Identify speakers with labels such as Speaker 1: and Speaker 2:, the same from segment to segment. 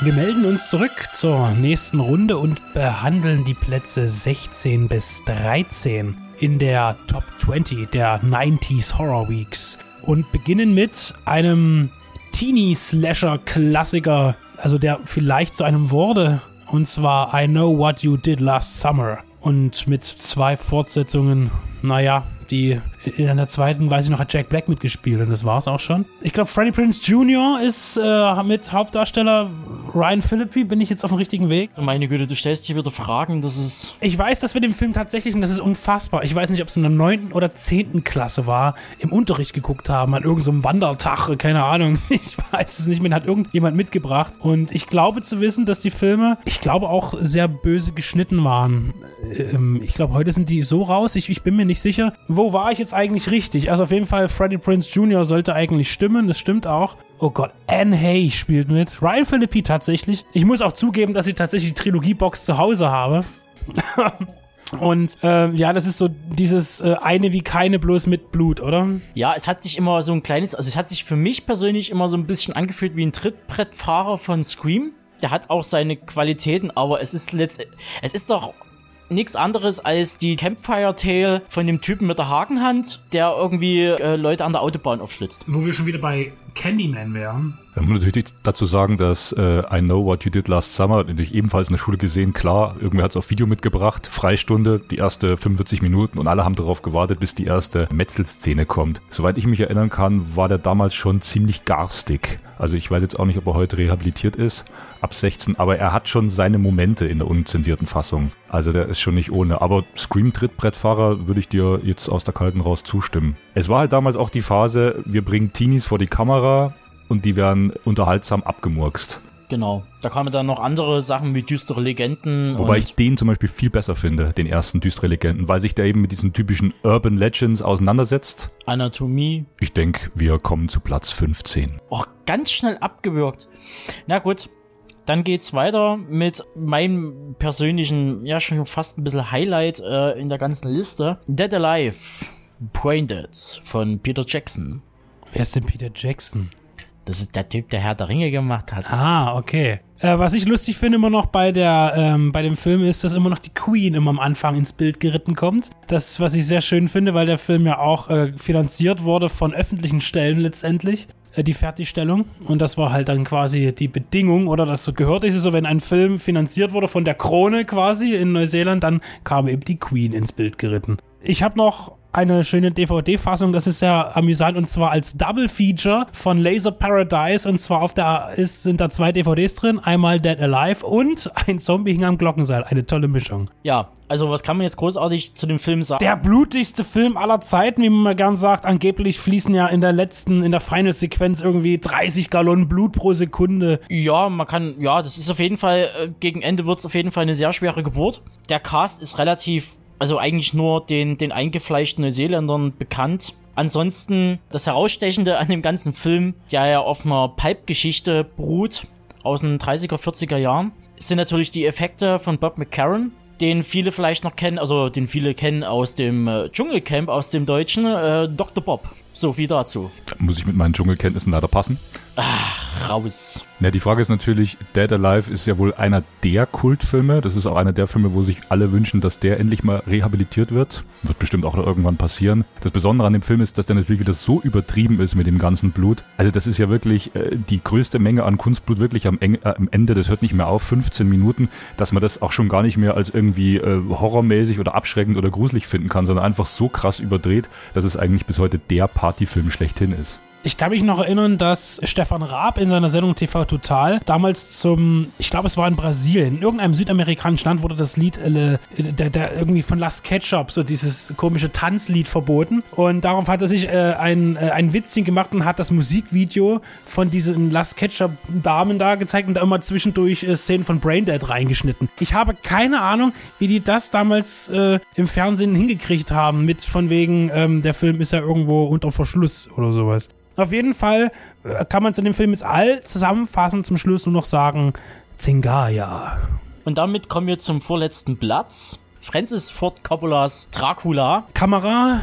Speaker 1: Wir melden uns zurück zur nächsten Runde und behandeln die Plätze 16 bis 13 in der Top 20 der 90s Horror Weeks und beginnen mit einem Teenie-Slasher-Klassiker, also der vielleicht zu einem wurde, und zwar I Know What You Did Last Summer. Und mit zwei Fortsetzungen, naja, die in der zweiten, weiß ich noch, hat Jack Black mitgespielt und das war's auch schon. Ich glaube, Freddie Prince Jr. ist äh, mit Hauptdarsteller Ryan Philippi. Bin ich jetzt auf dem richtigen Weg?
Speaker 2: Meine Güte, du stellst hier wieder Fragen, das ist.
Speaker 1: Ich weiß, dass wir den Film tatsächlich, und das ist unfassbar, ich weiß nicht, ob es in der neunten oder zehnten Klasse war, im Unterricht geguckt haben, an irgendeinem so Wandertag, keine Ahnung. Ich weiß es nicht, mir hat irgendjemand mitgebracht. Und ich glaube zu wissen, dass die Filme, ich glaube auch sehr böse geschnitten waren. Ähm, ich glaube, heute sind die so raus, ich, ich bin mir nicht sicher. Wo war ich jetzt eigentlich richtig? Also auf jeden Fall, Freddie Prince Jr. sollte eigentlich stimmen, das stimmt auch. Oh Gott, Anne Hay spielt mit. Ryan Philippi tatsächlich. Ich muss auch zugeben, dass ich tatsächlich die Trilogiebox zu Hause habe. Und äh, ja, das ist so dieses äh, eine wie keine bloß mit Blut, oder?
Speaker 2: Ja, es hat sich immer so ein kleines, also es hat sich für mich persönlich immer so ein bisschen angefühlt wie ein Trittbrettfahrer von Scream. Der hat auch seine Qualitäten, aber es ist letztendlich, es ist doch nichts anderes als die Campfire Tale von dem Typen mit der Hakenhand, der irgendwie äh, Leute an der Autobahn aufschlitzt.
Speaker 1: Wo wir schon wieder bei Candyman wären.
Speaker 3: Da muss man natürlich dazu sagen, dass äh, I Know What You Did Last Summer natürlich ebenfalls in der Schule gesehen, klar, irgendwer hat es auf Video mitgebracht, Freistunde, die erste 45 Minuten und alle haben darauf gewartet, bis die erste Metzelszene kommt. Soweit ich mich erinnern kann, war der damals schon ziemlich garstig. Also ich weiß jetzt auch nicht, ob er heute rehabilitiert ist, ab 16, aber er hat schon seine Momente in der unzensierten Fassung. Also der ist schon nicht ohne. Aber Scream-Trittbrettfahrer würde ich dir jetzt aus der Kalten raus zustimmen. Es war halt damals auch die Phase, wir bringen Teenies vor die Kamera, und die werden unterhaltsam abgemurkst.
Speaker 2: Genau. Da kamen dann noch andere Sachen wie düstere Legenden.
Speaker 3: Wobei ich den zum Beispiel viel besser finde, den ersten düstere Legenden, weil sich der eben mit diesen typischen Urban Legends auseinandersetzt.
Speaker 2: Anatomie.
Speaker 3: Ich denke, wir kommen zu Platz 15.
Speaker 2: Oh, ganz schnell abgewürgt. Na gut, dann geht's weiter mit meinem persönlichen, ja schon fast ein bisschen Highlight äh, in der ganzen Liste. Dead Alive, Pointed von Peter Jackson.
Speaker 1: Wer ist denn Peter Jackson?
Speaker 2: Das ist der Typ, der Herr der Ringe gemacht hat.
Speaker 1: Ah, okay. Äh, was ich lustig finde immer noch bei der ähm, bei dem Film ist, dass immer noch die Queen immer am Anfang ins Bild geritten kommt. Das, was ich sehr schön finde, weil der Film ja auch äh, finanziert wurde von öffentlichen Stellen letztendlich äh, die Fertigstellung. Und das war halt dann quasi die Bedingung, oder das gehört ist so, wenn ein Film finanziert wurde von der Krone quasi in Neuseeland, dann kam eben die Queen ins Bild geritten. Ich habe noch eine schöne DVD-Fassung, das ist sehr amüsant und zwar als Double Feature von Laser Paradise und zwar auf der ist, sind da zwei DVDs drin, einmal Dead Alive und ein Zombie hing am Glockenseil, eine tolle Mischung.
Speaker 2: Ja, also was kann man jetzt großartig zu dem Film sagen?
Speaker 1: Der blutigste Film aller Zeiten, wie man mal gern sagt, angeblich fließen ja in der letzten, in der Final-Sequenz irgendwie 30 Gallonen Blut pro Sekunde.
Speaker 2: Ja, man kann, ja, das ist auf jeden Fall, äh, gegen Ende wird es auf jeden Fall eine sehr schwere Geburt. Der Cast ist relativ also eigentlich nur den, den eingefleischten Neuseeländern bekannt. Ansonsten das Herausstechende an dem ganzen Film, der ja auf einer Pipe-Geschichte beruht, aus den 30er, 40er Jahren, sind natürlich die Effekte von Bob McCarran, den viele vielleicht noch kennen, also den viele kennen aus dem äh, Dschungelcamp, aus dem Deutschen, äh, Dr. Bob. So viel dazu.
Speaker 3: Da muss ich mit meinen Dschungelkenntnissen leider passen.
Speaker 2: Ach, raus.
Speaker 3: Ja, die Frage ist natürlich, Dead Alive ist ja wohl einer der Kultfilme. Das ist auch einer der Filme, wo sich alle wünschen, dass der endlich mal rehabilitiert wird. Wird bestimmt auch irgendwann passieren. Das Besondere an dem Film ist, dass der natürlich wieder so übertrieben ist mit dem ganzen Blut. Also das ist ja wirklich äh, die größte Menge an Kunstblut wirklich am, Eng äh, am, Ende. Das hört nicht mehr auf, 15 Minuten, dass man das auch schon gar nicht mehr als irgendwie äh, horrormäßig oder abschreckend oder gruselig finden kann, sondern einfach so krass überdreht, dass es eigentlich bis heute der Partyfilm schlechthin ist.
Speaker 1: Ich kann mich noch erinnern, dass Stefan Raab in seiner Sendung TV Total damals zum, ich glaube, es war in Brasilien, in irgendeinem südamerikanischen Land wurde das Lied, äh, der, der irgendwie von Last Ketchup, so dieses komische Tanzlied verboten. Und darauf hat er sich äh, ein, äh, ein Witzchen gemacht und hat das Musikvideo von diesen Last Ketchup Damen da gezeigt und da immer zwischendurch äh, Szenen von Braindead reingeschnitten. Ich habe keine Ahnung, wie die das damals äh, im Fernsehen hingekriegt haben, mit von wegen, ähm, der Film ist ja irgendwo unter Verschluss oder sowas. Auf jeden Fall äh, kann man zu dem Film jetzt all zusammenfassend zum Schluss nur noch sagen, Zingaya.
Speaker 2: Und damit kommen wir zum vorletzten Platz. Francis Ford Coppolas Dracula.
Speaker 1: Kamera,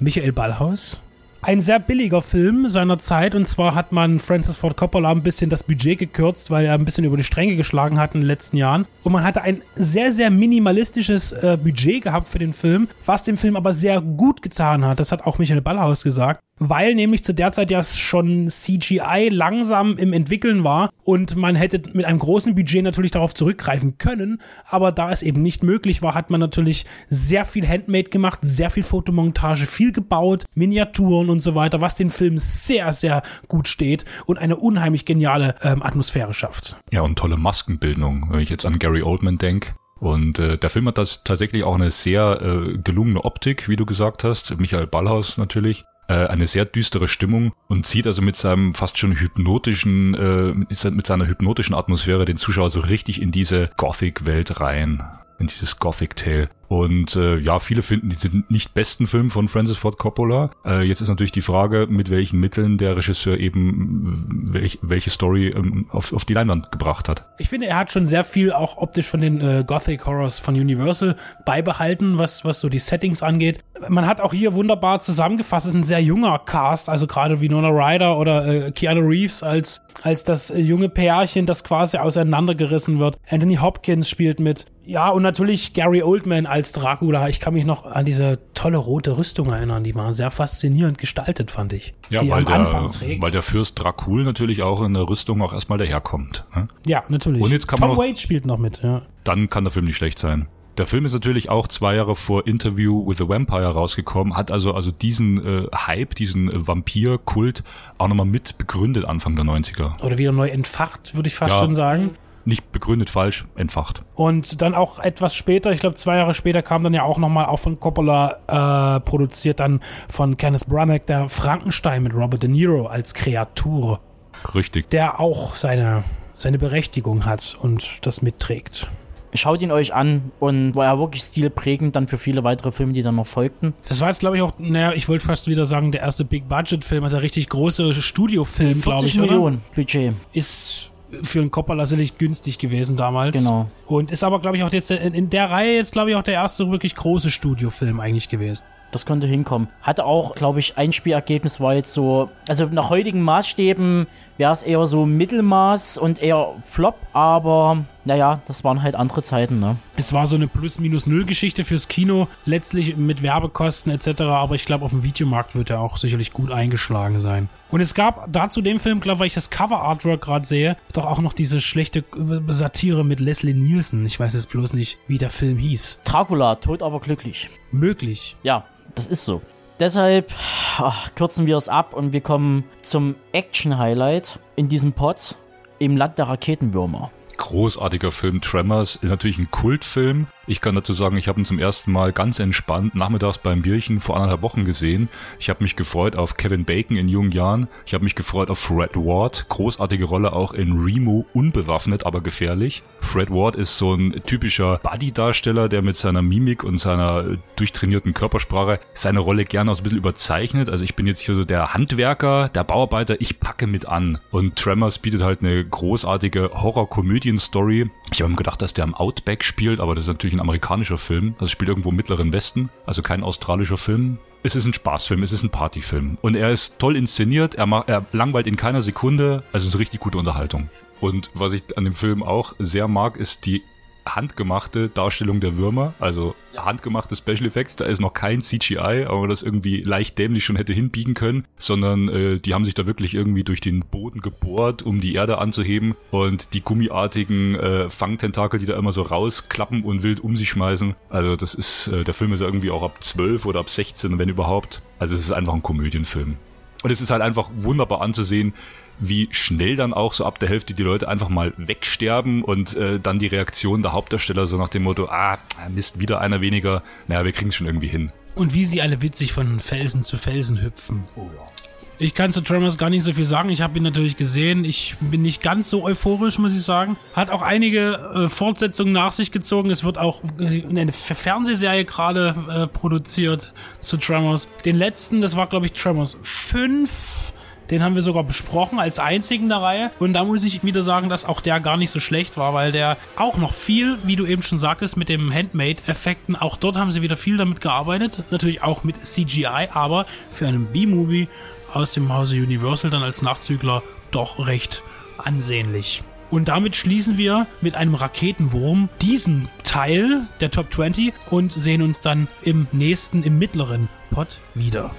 Speaker 1: Michael Ballhaus. ein sehr billiger Film seiner Zeit und zwar hat man Francis Ford Coppola ein bisschen das Budget gekürzt, weil er ein bisschen über die Stränge geschlagen hat in den letzten Jahren und man hatte ein sehr, sehr minimalistisches äh, Budget gehabt für den Film, was dem Film aber sehr gut getan hat. Das hat auch Michael Ballhaus gesagt weil nämlich zu der Zeit ja schon CGI langsam im Entwickeln war und man hätte mit einem großen Budget natürlich darauf zurückgreifen können, aber da es eben nicht möglich war, hat man natürlich sehr viel Handmade gemacht, sehr viel Fotomontage, viel gebaut, Miniaturen und so weiter, was den Film sehr, sehr gut steht und eine unheimlich geniale ähm, Atmosphäre schafft.
Speaker 3: Ja, und tolle Maskenbildung, wenn ich jetzt an Gary Oldman denke. Und äh, der Film hat das tatsächlich auch eine sehr äh, gelungene Optik, wie du gesagt hast. Michael Ballhaus natürlich eine sehr düstere Stimmung und zieht also mit seinem fast schon hypnotischen, äh, mit seiner hypnotischen Atmosphäre den Zuschauer so richtig in diese Gothic-Welt rein in dieses Gothic Tale. Und äh, ja, viele finden diesen nicht besten Film von Francis Ford Coppola. Äh, jetzt ist natürlich die Frage, mit welchen Mitteln der Regisseur eben welch, welche Story ähm, auf, auf die Leinwand gebracht hat.
Speaker 1: Ich finde, er hat schon sehr viel auch optisch von den äh, Gothic Horrors von Universal beibehalten, was, was so die Settings angeht. Man hat auch hier wunderbar zusammengefasst, es ist ein sehr junger Cast, also gerade Winona Ryder oder äh, Keanu Reeves als, als das junge Pärchen, das quasi auseinandergerissen wird. Anthony Hopkins spielt mit. Ja, und natürlich Gary Oldman als Dracula. Ich kann mich noch an diese tolle rote Rüstung erinnern. Die war sehr faszinierend gestaltet, fand ich.
Speaker 3: Ja,
Speaker 1: die
Speaker 3: weil,
Speaker 1: am
Speaker 3: der,
Speaker 1: Anfang trägt.
Speaker 3: weil der Fürst Dracul natürlich auch in der Rüstung auch erstmal daherkommt. Ne?
Speaker 1: Ja, natürlich.
Speaker 3: Und jetzt kann
Speaker 1: Tom
Speaker 3: man noch-
Speaker 1: Waits spielt noch mit, ja.
Speaker 3: Dann kann der Film nicht schlecht sein. Der Film ist natürlich auch zwei Jahre vor Interview with the Vampire rausgekommen, hat also also diesen äh, Hype, diesen äh, Vampir-Kult auch nochmal mit begründet Anfang der 90er.
Speaker 1: Oder wieder neu entfacht, würde ich fast
Speaker 3: Ja.
Speaker 1: schon sagen.
Speaker 3: Nicht begründet falsch, entfacht.
Speaker 1: Und dann auch etwas später, ich glaube zwei Jahre später, kam dann ja auch nochmal auch von Coppola äh, produziert, dann von Kenneth Branagh, der Frankenstein mit Robert De Niro als Kreatur,
Speaker 3: Richtig.
Speaker 1: der auch seine, seine Berechtigung hat und das mitträgt.
Speaker 2: Schaut ihn euch an und war er wirklich stilprägend dann für viele weitere Filme, die dann noch folgten.
Speaker 1: Das war jetzt, glaube ich, auch, naja, ich wollte fast wieder sagen, der erste Big-Budget-Film, also der richtig große Studiofilm, glaube
Speaker 2: 40
Speaker 1: ich, oder?
Speaker 2: Millionen Budget.
Speaker 1: Ist für einen Coppola sicherlich günstig gewesen damals.
Speaker 2: Genau.
Speaker 1: Und ist aber, glaube ich, auch jetzt in, der Reihe jetzt, glaube ich, auch der erste wirklich große Studiofilm eigentlich gewesen.
Speaker 2: Das könnte hinkommen. Hatte auch, glaube ich, Einspielergebnis war jetzt so, also nach heutigen Maßstäben wäre es eher so Mittelmaß und eher Flop, aber naja, das waren halt andere Zeiten, ne?
Speaker 1: Es war so eine Plus-Minus-Null-Geschichte fürs Kino, letztlich mit Werbekosten etc., aber ich glaube, auf dem Videomarkt wird er auch sicherlich gut eingeschlagen sein. Und es gab dazu dem Film, glaube ich, weil ich das Cover-Artwork gerade sehe, doch auch noch diese schlechte Satire mit Leslie Nielsen. Ich weiß jetzt bloß nicht, wie der Film hieß.
Speaker 2: Dracula, tot aber glücklich.
Speaker 1: Möglich.
Speaker 2: Ja, das ist so. Deshalb ach, kürzen wir es ab und wir kommen zum Action-Highlight in diesem Pod im Land der Raketenwürmer.
Speaker 3: Großartiger Film. Tremors ist natürlich ein Kultfilm. Ich kann dazu sagen, ich habe ihn zum ersten Mal ganz entspannt nachmittags beim Bierchen vor anderthalb Wochen gesehen. Ich habe mich gefreut auf Kevin Bacon in jungen Jahren. Ich habe mich gefreut auf Fred Ward. Großartige Rolle auch in Remo, unbewaffnet, aber gefährlich. Fred Ward ist so ein typischer Buddy-Darsteller, der mit seiner Mimik und seiner äh, durchtrainierten Körpersprache seine Rolle gerne auch ein bisschen überzeichnet. Also ich bin jetzt hier so der Handwerker, der Bauarbeiter, ich packe mit an. Und Tremors bietet halt eine großartige Horror-Komödien-Story. Ich habe mir gedacht, dass der am Outback spielt, aber das ist natürlich ein amerikanischer Film. Also spielt irgendwo im Mittleren Westen, also kein australischer Film. Es ist ein Spaßfilm, es ist ein Partyfilm. Und er ist toll inszeniert, er, macht, er langweilt in keiner Sekunde, also es ist eine richtig gute Unterhaltung. Und was ich an dem Film auch sehr mag, ist die handgemachte Darstellung der Würmer, also handgemachte Special Effects, da ist noch kein CGI, aber man das irgendwie leicht dämlich schon hätte hinbiegen können, sondern äh, die haben sich da wirklich irgendwie durch den Boden gebohrt, um die Erde anzuheben und die gummiartigen äh, Fangtentakel, die da immer so rausklappen und wild um sich schmeißen. Also das ist, äh, der Film ist ja irgendwie auch ab 12 oder ab 16, wenn überhaupt. Also es ist einfach ein Komödienfilm. Und es ist halt einfach wunderbar anzusehen, wie schnell dann auch so ab der Hälfte die Leute einfach mal wegsterben und äh, dann die Reaktion der Hauptdarsteller so nach dem Motto, ah, Mist, wieder einer weniger, naja, wir kriegen es schon irgendwie hin.
Speaker 1: Und wie sie alle witzig von Felsen zu Felsen hüpfen. Ich kann zu Tremors gar nicht so viel sagen. Ich habe ihn natürlich gesehen. Ich bin nicht ganz so euphorisch, muss ich sagen. Hat auch einige äh, Fortsetzungen nach sich gezogen. Es wird auch eine F- Fernsehserie gerade äh, produziert zu Tremors. Den letzten, das war glaube ich Tremors 5 Den haben wir sogar besprochen als einzigen der Reihe. Und da muss ich wieder sagen, dass auch der gar nicht so schlecht war, weil der auch noch viel, wie du eben schon sagtest, mit dem Handmade-Effekten, auch dort haben sie wieder viel damit gearbeitet. Natürlich auch mit CGI, aber für einen B-Movie aus dem Hause Universal dann als Nachzügler doch recht ansehnlich. Und damit schließen wir mit einem Raketenwurm diesen Teil der Top 20 und sehen uns dann im nächsten, im mittleren Pod wieder.